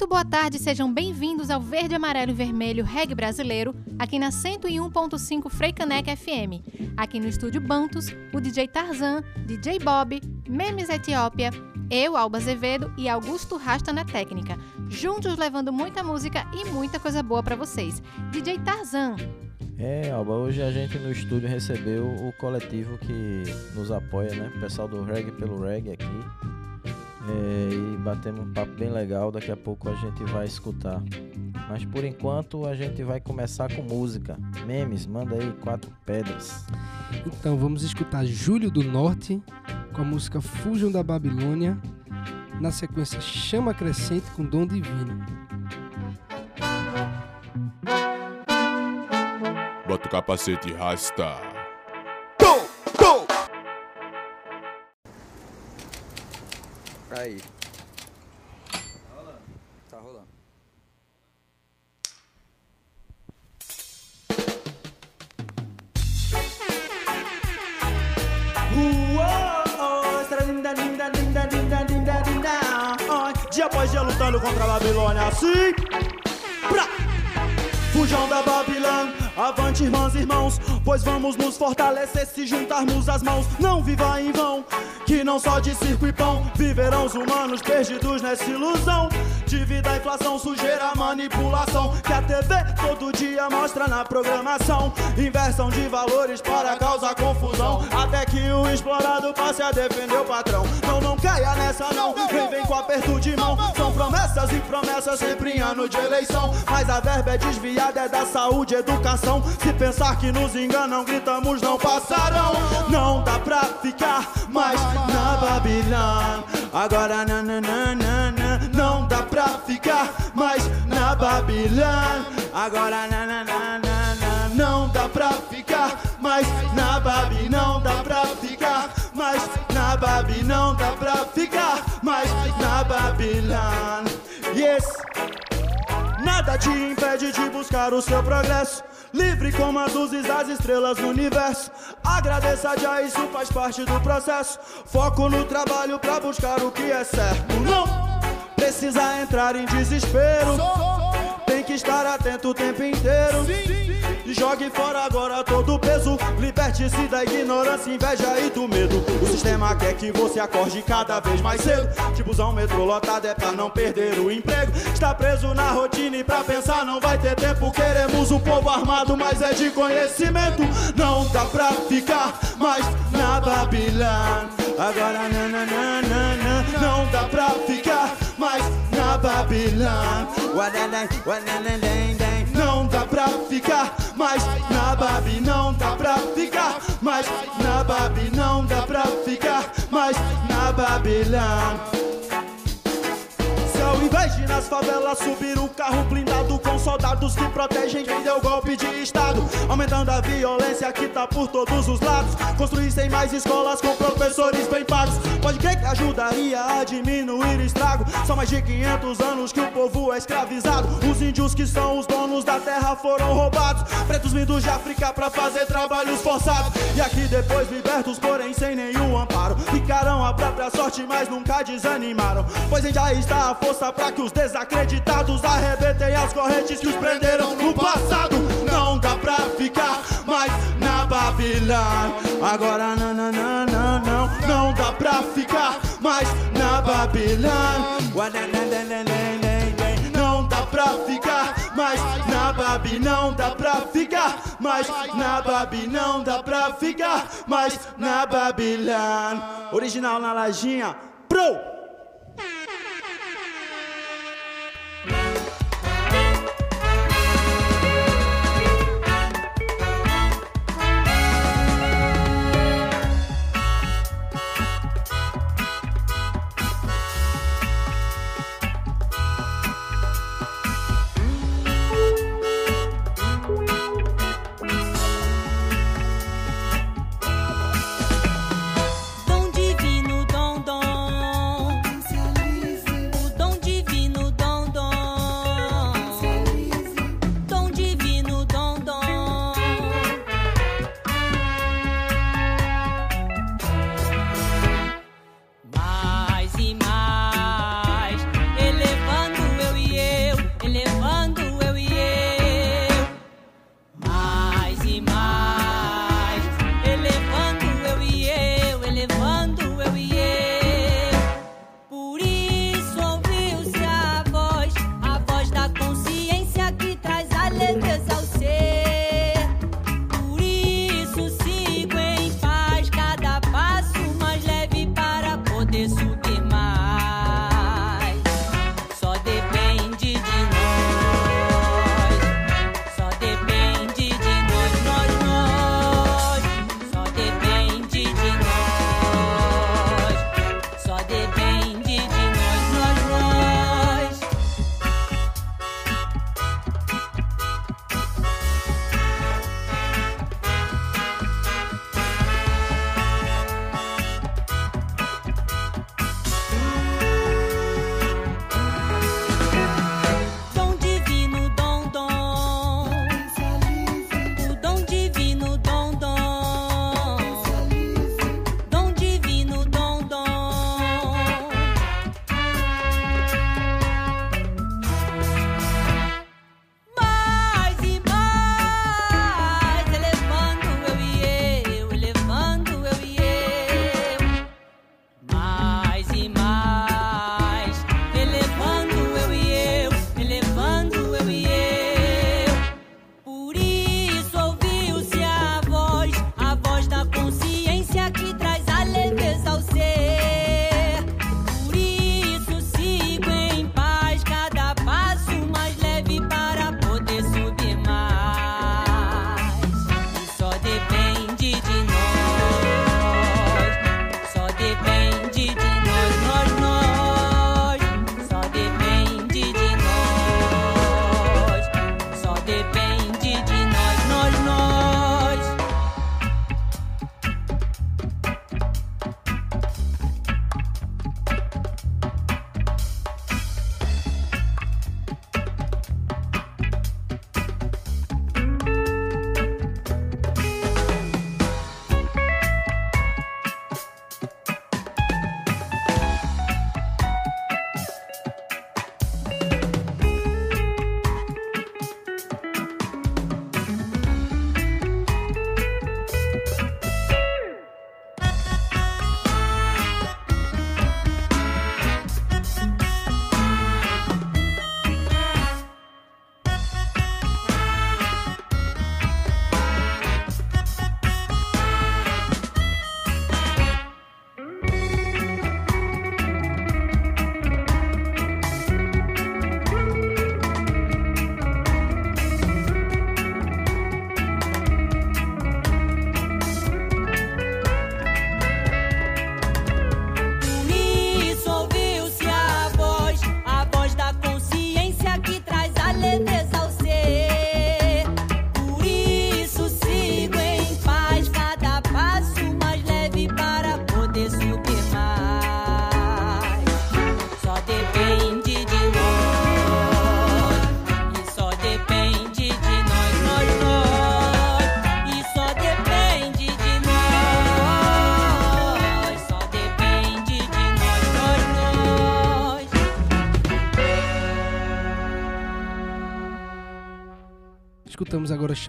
Muito boa tarde, sejam bem-vindos ao Verde, Amarelo e Vermelho Reggae Brasileiro, aqui na 101.5 Freicaneca FM. Aqui no estúdio Bantos, o DJ Tarzan, DJ Bob, Memes Etiópia, eu, Alba Azevedo e Augusto Rasta na técnica, juntos levando muita música e muita coisa boa para vocês. DJ Tarzan. É, Alba, hoje a gente no estúdio recebeu o coletivo que nos apoia, né? O pessoal do Reggae pelo Reggae aqui. É, e batemos um papo bem legal, daqui a pouco a gente vai escutar. Mas por enquanto a gente vai começar com música. Memes, manda aí quatro pedras. Então vamos escutar Júlio do Norte com a música Fujam da Babilônia. Na sequência, Chama Crescente com Dom Divino. Bota o capacete e rasta. Aí. Tá rolando. Dia após dia lutando contra a Babilônia assim pra Fujam da Babilônia, avante irmãs e irmãos Pois vamos nos fortalecer se juntarmos as mãos. Não viva em vão, que não só de circo e pão Viverão os humanos perdidos nessa ilusão Dívida, inflação, sujeira, manipulação. Que a TV todo dia mostra na programação. Inversão de valores para causar confusão. Até que o explorado passe a defender o patrão. Não, não caia nessa não, vem, vem com aperto de mão São promessas e promessas sempre em ano de eleição. Mas a verba é desviada, é da saúde, educação. Se pensar que nos enganam, gritamos não passarão. Não dá pra ficar mais na Babilônia. Agora nananana, pra ficar mais na Babilônia Agora nananana, não dá pra ficar mais na Babi, não dá pra ficar mais na Babi, não dá pra ficar mais na Babilônia Yes! Nada te impede de buscar o seu progresso. Livre como as luzes das estrelas no universo. Agradeça já, isso faz parte do processo. Foco no trabalho pra buscar o que é certo. Não precisa entrar em desespero. Tem que estar atento o tempo inteiro. E jogue fora agora todo o peso. Liberte-se da ignorância, inveja e do medo. O sistema quer que você acorde cada vez mais cedo. Tipo usar um metrô lotado é pra não perder o emprego. Está preso na rotina e pra pensar não vai ter tempo. Queremos um povo armado, mas é de conhecimento. Não dá pra ficar mais na Babilônia. Agora nananana, não dá pra ficar mais na uadadã, Não dá pra ficar mais na Babi, não dá pra ficar mais na Babi, não dá pra ficar mais na Babilônia. Invés de nas favelas subir o carro blindado com soldados que protegem quem deu golpe de estado, aumentando a violência que tá por todos os lados, construíssem mais escolas com professores bem pagos, pode crer que ajudaria a diminuir estrago. São mais de 500 anos que o povo é escravizado, os índios que são os donos da terra foram roubados, pretos vindos de África pra fazer trabalhos forçados, e aqui depois libertos, porém sem nenhum amparo, ficaram a própria sorte, mas nunca desanimaram, pois já está a força pra que os desacreditados arrebentem as correntes que os prenderam no passado. Não dá pra ficar mais na Babilônia. Agora não, não, não, não, não, não dá pra ficar mais na Babilônia. Não dá pra ficar mais na Babi, não dá pra ficar mais na Babi, não dá pra ficar mais na Babilônia. Original na lajinha, pro!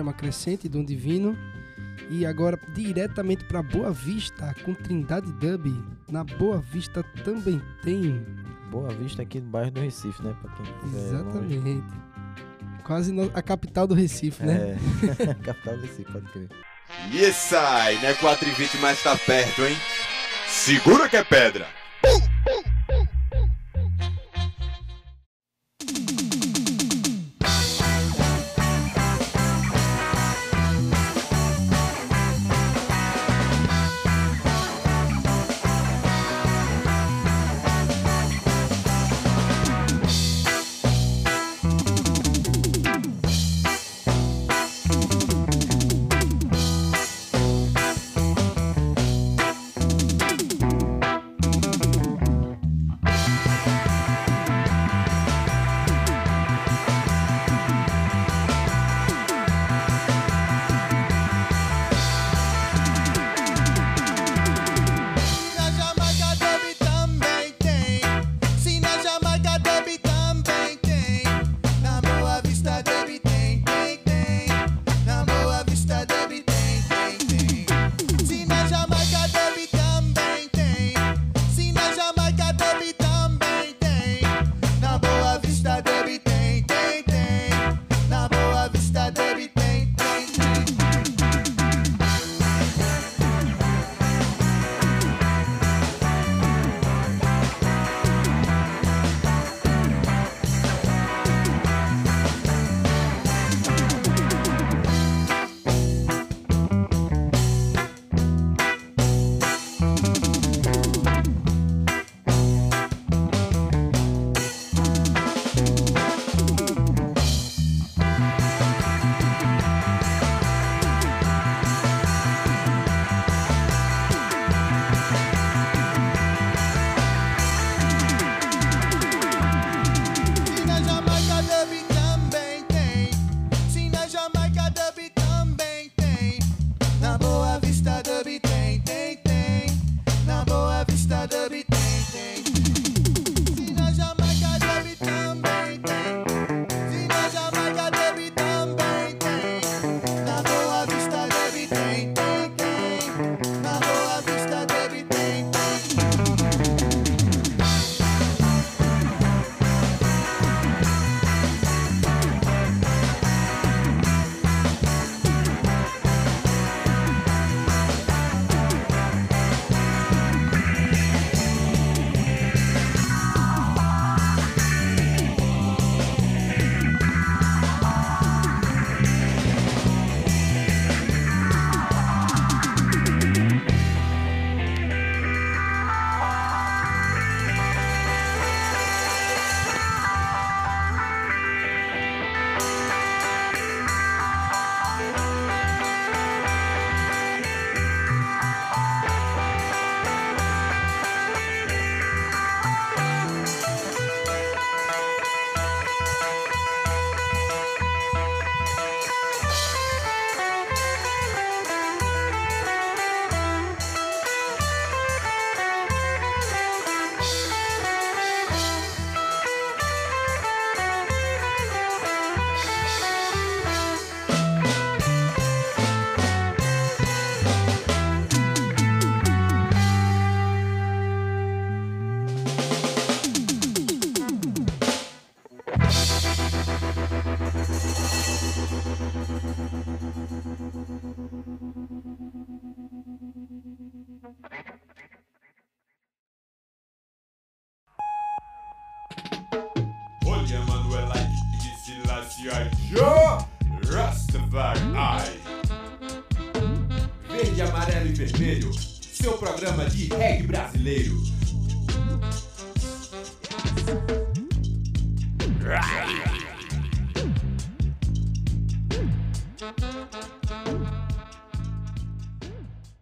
Chama Crescente, Dom Divino. E agora diretamente para Boa Vista, com Trindade Dub. Na Boa Vista também tem. Boa Vista aqui do bairro do Recife, né? Pra quem. Exatamente. Quase no- a capital do Recife, né? É, capital do Recife, pode crer. E sai, né? 4 e 20, mas tá perto, hein? Segura que é pedra!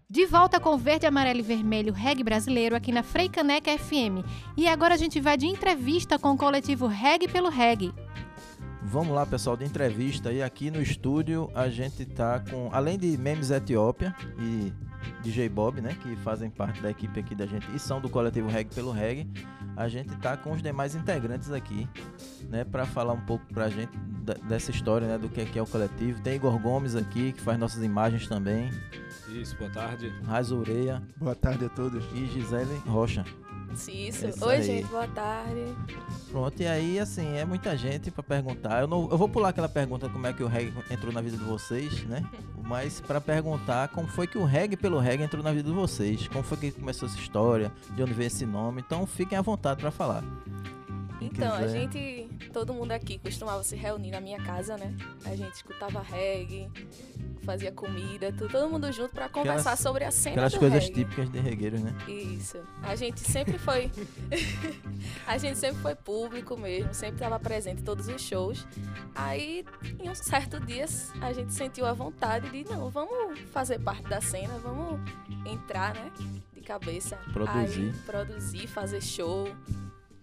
De volta com Verde, Amarelo e Vermelho Reggae Brasileiro aqui na Freicaneca FM. E agora a gente vai de entrevista com o coletivo Reggae pelo Reggae. Vamos lá, pessoal, de entrevista. E aqui no estúdio a gente tá com, além de Memes Etiópia e DJ Bob, né, que fazem parte da equipe aqui da gente e são do coletivo Reggae pelo Reggae, a gente tá com os demais integrantes aqui, né, para falar um pouco pra gente dessa história, né, do que é, que é o coletivo. Tem Igor Gomes aqui, que faz nossas imagens também, Isso, boa tarde. Raiz Ureia Boa tarde a todos. e Gisele Rocha. Isso. Isso Oi, aí. gente, boa tarde. Pronto, e aí, assim, é muita gente pra perguntar. Eu, não, eu vou pular aquela pergunta como é que o reggae entrou na vida de vocês, né? Mas pra perguntar como foi que o reggae pelo reggae entrou na vida de vocês. Como foi que começou essa história, de onde veio esse nome. Então fiquem à vontade pra falar. Então, a quiser. gente, todo mundo aqui costumava se reunir na minha casa, né? A gente escutava reggae, fazia comida, tudo, todo mundo junto pra conversar Aquelas- sobre a cena Aquelas coisas reggae. típicas de regueiros, né? Isso. A gente sempre foi. a gente sempre foi público mesmo, sempre estava presente em todos os shows. Aí, em um certo dia, a gente sentiu a vontade de, não, vamos fazer parte da cena, vamos entrar, né? De cabeça. Produzir. Aí, produzir, fazer show.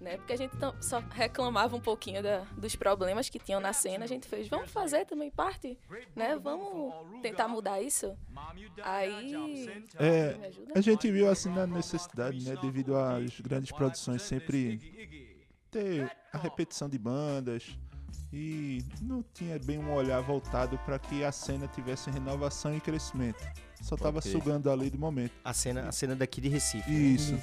Né? Porque a gente só reclamava um pouquinho da- dos problemas que tinham na cena. A gente fez, vamos fazer também parte, né? Vamos tentar mudar isso. Aí. É, me ajuda? a gente viu assim na necessidade, né, devido às grandes produções sempre ter a repetição de bandas e não tinha bem um olhar voltado para que a cena tivesse renovação e crescimento. Só tava Ok. sugando ali do momento. A cena, a cena daqui de Recife. né? Isso.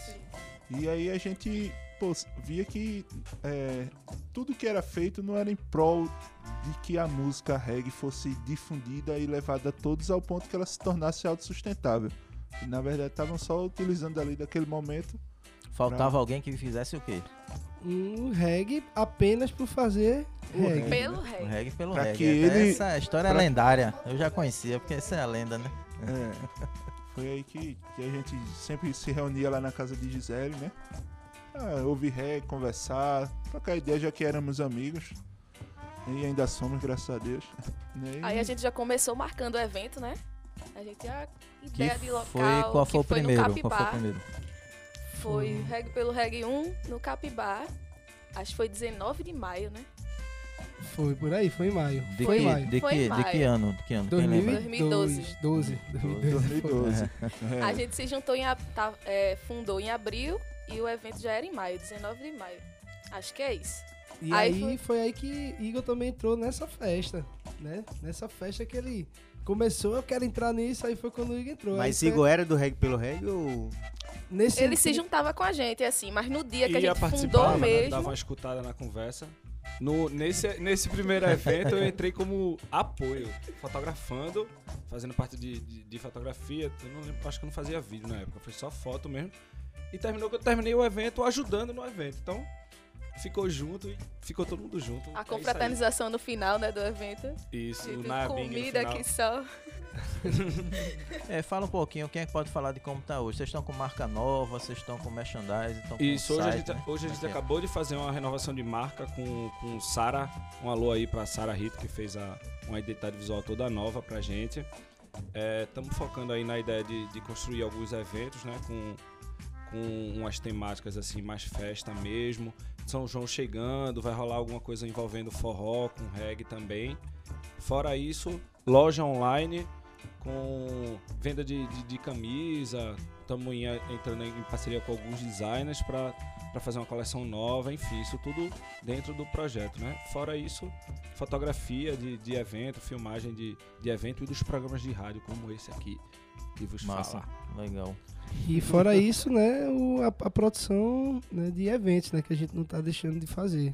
E aí a gente pô, via que é, tudo que era feito não era em prol de que a música reggae fosse difundida e levada a todos ao ponto que ela se tornasse autossustentável. E na verdade estavam só utilizando ali daquele momento. Faltava alguém que fizesse o quê? Um reggae apenas por fazer reggae. Pelo O reggae. reggae pelo Pra reggae. que ele- Essa história é pra- lendária. Eu já conhecia, porque essa é a lenda, né? É, foi aí que, que a gente sempre se reunia lá na casa de Gisele, né? Ah, ouvir reggae, conversar, trocar ideia já que éramos amigos. E ainda somos, graças a Deus. Né? E- Aí a gente já começou marcando o evento, né? A gente já Que ideia de local. foi, qual que foi o foi primeiro? No Qual foi o Capibá. primeiro? Foi Reggae pelo Reggae 1 no Capibá. Acho que foi 19 de maio, né? Foi por aí, foi em maio. De foi que, em maio. de Foi que, em de que maio. ano? De que ano? Quem lembra? 2012. 2012. 12. 2012. É. A gente se juntou em. tá, é, fundou em abril e o evento já era em maio, 19 de maio. Acho que é isso. E Aí aí, foi- foi... aí que Igor também entrou nessa festa, né? Nessa festa que ele começou, eu quero entrar nisso, aí foi quando o Igor entrou. Mas aí Igor era do reggae pelo reggae ou... nesse Ele se juntava com a gente, assim, mas no dia que a gente fundou mesmo. dava uma escutada na conversa. No, nesse, nesse primeiro evento eu entrei como apoio, fotografando, fazendo parte de, de, de fotografia. Eu não lembro, acho que eu não fazia vídeo na época, foi só foto mesmo. E terminou que eu terminei o evento ajudando no evento. Então, ficou junto e ficou todo mundo junto. A É confraternização no final, né, do evento. Isso, isso Tipo, no comida aqui só. É, fala um pouquinho, quem é que pode falar de como tá hoje? Vocês estão com marca nova, vocês estão com merchandise, estão com Isso, hoje a site, gente, né? hoje a gente é é? acabou de fazer uma renovação de marca com, com Sara. Um alô aí pra Sara Rito, que fez a, uma identidade visual toda nova pra gente. Estamos focando aí na ideia de, de construir alguns eventos, né? Com, com umas temáticas assim, mais festa mesmo. São João chegando, vai rolar alguma coisa envolvendo forró, com reggae também. Fora isso, loja online com venda de, de, de camisa. Estamos entrando em parceria com alguns designers para fazer uma coleção nova, enfim, isso tudo dentro do projeto, né? Fora isso, fotografia de, de evento, filmagem de, de evento e dos programas de rádio como esse aqui que vos Massa, fala. legal. E fora isso, né, o- a, a produção né, de eventos, né, que a gente não tá deixando de fazer.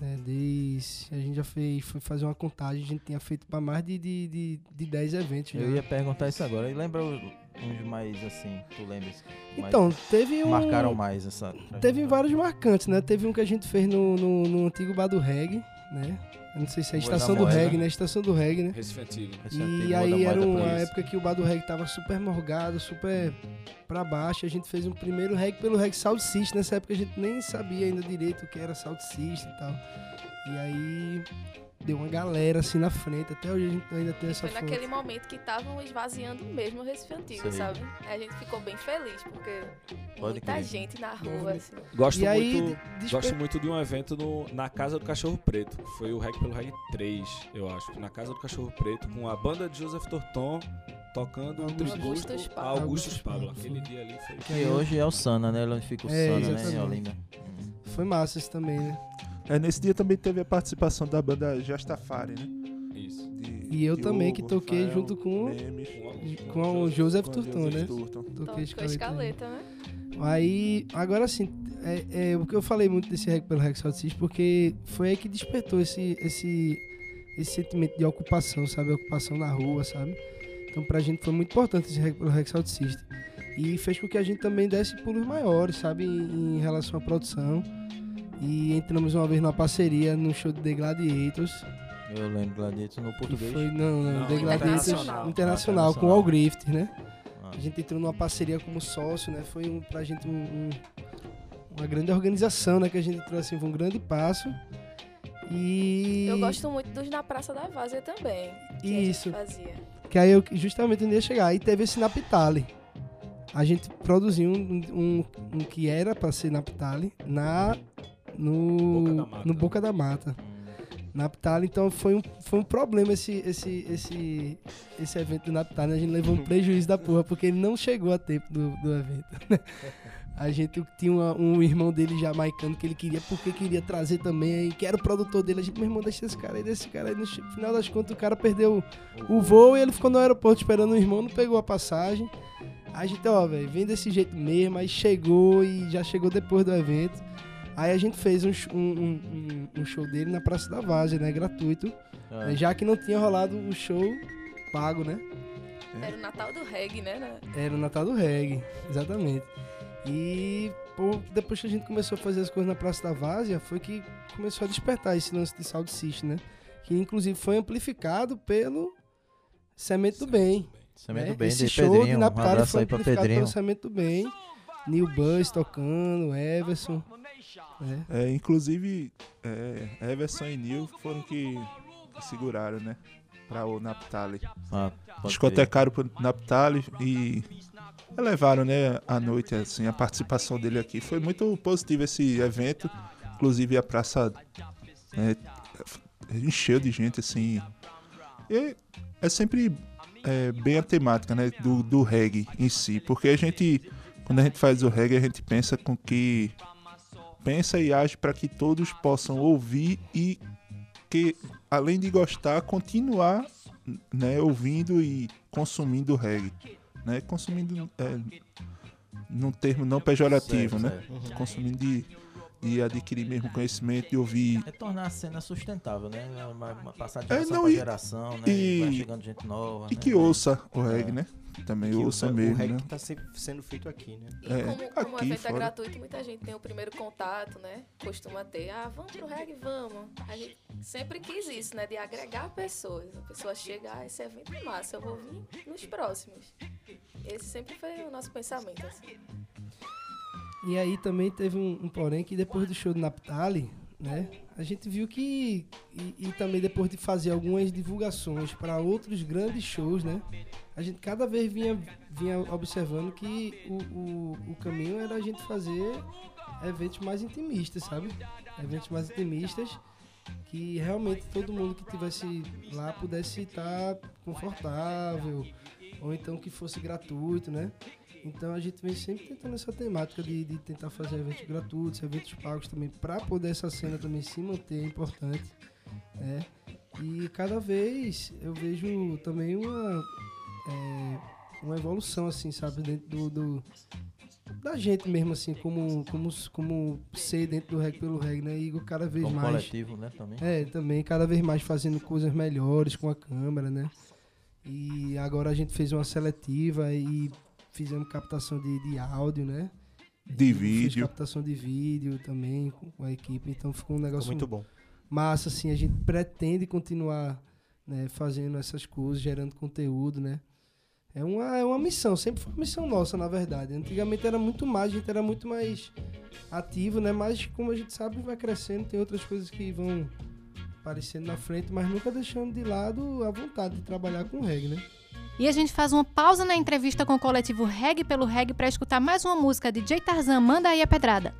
Né, desde, a gente já fez, foi fazer uma contagem, a gente tinha feito para mais de, de, de, de 10 eventos. já. Eu ia perguntar isso agora. E lembra uns mais assim, tu lembras? Mais- Então, teve um... marcaram mais essa. Teve vários marcantes, né? Teve um que a gente fez no, no, no antigo bar do reggae, né? Eu não sei se é a estação do reggae, né? A estação do reggae, né? Recife Antigo. E aí era uma época que o bar do reggae tava super morgado, super pra baixo. A gente fez um primeiro reggae pelo reggae Sound System. Nessa época a gente nem sabia ainda direito o que era Sound System e tal. E aí deu uma galera assim na frente. Até hoje a gente ainda tem essa Foi foto. naquele momento que estavam esvaziando mesmo o Recife Antigo, Sei. sabe? A gente ficou bem feliz, porque Pode muita crer. gente na rua, assim. Gosto E aí, muito. Gosto muito de um evento no- na Casa do Cachorro Preto. que Foi o Reg pelo Reg 3, eu acho. Na Casa do Cachorro Preto, com a banda de Joseph Torton tocando um Augustus tributo Augustus a Pablo. Augustus Augustus Pablo. Aquele foi. dia ali foi. Que hoje é o Sana, né? Onde fica o É, Sana, né? Em exatamente. Olinda. Foi massa isso também, né? É, nesse dia também teve a participação da banda Jastafari, né? Isso. De E eu também, que toquei Rafael, junto com- Memes, Com o Joseph com Turton, Joseph né? Turton. Toquei Tocou escaleta. escaleta, né? Aí, agora sim, é, é, o que eu falei muito desse Reg pelo Reg South System, porque foi aí que despertou esse, esse, esse sentimento de ocupação, sabe? Ocupação na rua, sabe? Então pra gente foi muito importante esse Reg pelo Reg South System. E fez com que a gente também desse pulos maiores, sabe? Em, em relação à produção. E entramos uma vez numa parceria no show de The Gladiators. Eu lembro Gladiator no português. foi, não, não, Não, The Gladiators internacional. internacional, com o. All Grift, né? Ah, A gente entrou numa parceria como sócio, né? Foi um, pra gente um, um- uma grande organização, né? Que a gente entrou assim, foi um grande passo. E. Eu gosto muito dos na Praça da Várzea também. Que Isso. A gente fazia. Que aí eu justamente onde ia chegar. Aí teve esse Napitali. A gente produziu um, um, um que era pra ser Napitali na. No Boca da Mata. no Boca da Mata. Napitali, então foi um, foi um problema esse, esse, esse, esse evento do Napitali. né? A gente levou um prejuízo da porra, porque ele não chegou a tempo do, do evento. né? A gente tinha uma- um irmão dele jamaicano que ele queria, porque queria trazer também, que era o produtor dele. A gente, meu irmão, deixa esse cara aí, desse cara aí. No final das contas, o cara perdeu o voo e ele ficou no aeroporto esperando o irmão, não pegou a passagem. A gente, ó, velho, vem desse jeito mesmo. Aí chegou e já chegou depois do evento. Aí a gente fez um, um- um- um- show dele na Praça da Várzea, né? Gratuito. ah, né, Já que não tinha rolado o show pago, né? Era o Natal do reggae, né? né? Era o Natal do Reggae, exatamente. E pô, depois que a gente começou a fazer as coisas na Praça da Várzea, foi que começou a despertar esse lance de sound system, né? Que inclusive foi amplificado pelo Semente do Bem. Semente né? do Bem Esse de show Pedrinho. de Um abraço foi aí pra amplificado Pedrinho. pelo Semente do Bem. Neil Buzz tocando, Everson. Né? É, inclusive, é, Everson e Neil foram que, seguraram, né? Pra o Naptali. Ah, Discotecaram pro Naptali e levaram, né, à noite, assim, a participação dele aqui. Foi muito positivo esse evento. Inclusive a praça né, encheu de gente, assim. E é sempre é, bem a temática, né, do, do reggae em si. Porque a gente, quando a gente faz o reggae, a gente pensa com que... Pensa e age para que todos possam ouvir e que, além de gostar, continuar né, ouvindo e consumindo reggae. Né? Consumindo é, num termo não pejorativo, Certo, né? certo. Consumindo de, de adquirir mesmo conhecimento, de ouvir. É tornar a cena sustentável, né? Uma, uma passar de É, geração não, e- geração, né? e- vai chegando gente nova. E né? que ouça o reggae, É. né? Também Que ouça o, mesmo, o reggae né? tá sempre sendo feito aqui, né? E É, como, como o aqui evento é fora. gratuito, muita gente tem o primeiro contato, né? Costuma ter, ah, vamos pro reggae, vamos. A gente sempre quis isso, né? De agregar pessoas. A pessoa chega, ah, esse evento é massa, eu vou vir nos próximos. Esse sempre foi o nosso pensamento, assim. E aí também teve um, um porém que depois do show do Naptali, né? A gente viu que. E, e também depois de fazer algumas divulgações para outros grandes shows, né? A gente cada vez vinha, vinha observando que o, o, o caminho era a gente fazer eventos mais intimistas, sabe? Eventos mais intimistas que realmente todo mundo que tivesse lá pudesse estar confortável, ou então que fosse gratuito, né? Então a gente vem sempre tentando essa temática de, de tentar fazer eventos gratuitos, eventos pagos também, para poder essa cena também se manter importante, né? E cada vez eu vejo também uma, é, uma evolução, assim, sabe, dentro do, do- da gente mesmo, assim, como, como, como ser dentro do reggae pelo reggae, né? E cada vez Como mais... coletivo, né? Também. É, também cada vez mais fazendo coisas melhores com a câmera, né? E agora a gente fez uma seletiva e fizemos captação de, de áudio, né? De vídeo. captação de vídeo também com a equipe, então ficou um Ficou negócio muito bom. massa, assim, a gente pretende continuar né, fazendo essas coisas, gerando conteúdo, né? É uma, é uma missão, sempre foi uma missão nossa, na verdade. Antigamente era muito mais, a gente era muito mais ativo, né? Mas como a gente sabe, vai crescendo, tem outras coisas que vão aparecendo na frente, mas nunca deixando de lado a vontade de trabalhar com reggae, né? E a gente faz uma pausa na entrevista com o coletivo Reggae pelo Reggae para escutar mais uma música de J Tarzan, manda aí a pedrada.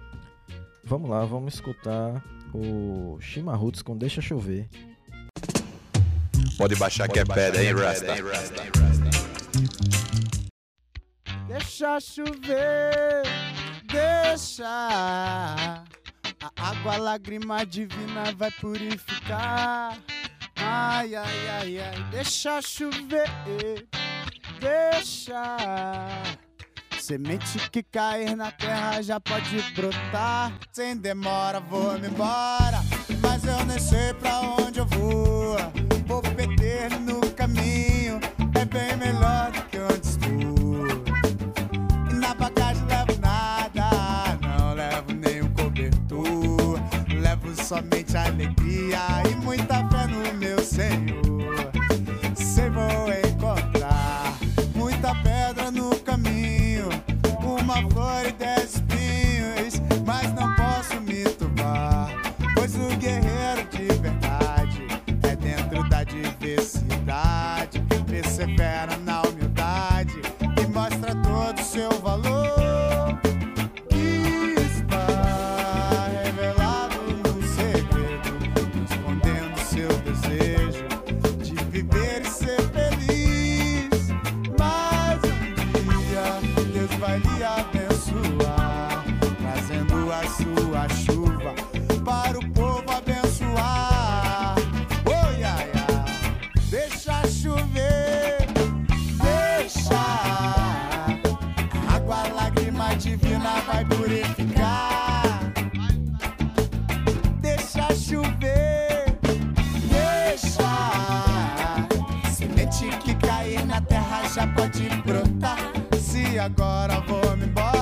Vamos lá, vamos escutar o Chimarruts com Deixa Chover. Pode baixar que é pedra, hein, Rasta? Deixa chover, deixa. A água, lágrima divina vai purificar. Ai, ai, ai, ai, deixa chover, deixa. Semente que cair na terra já pode brotar. Sem demora, vou me embora. Mas eu nem sei pra onde eu vou. Vou perder no caminho. É bem melhor do que onde estou. E na bagagem levo nada, não levo nenhum cobertor. Levo somente alegria e muita same. Que cair na terra já pode brotar. Se agora vou me embora,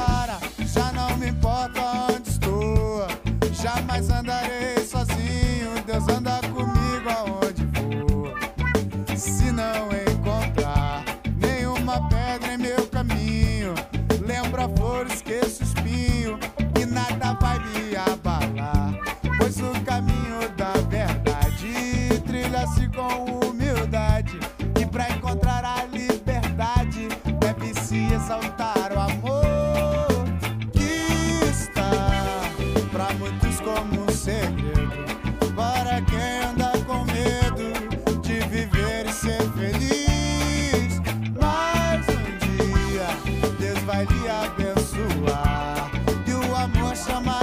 chamar.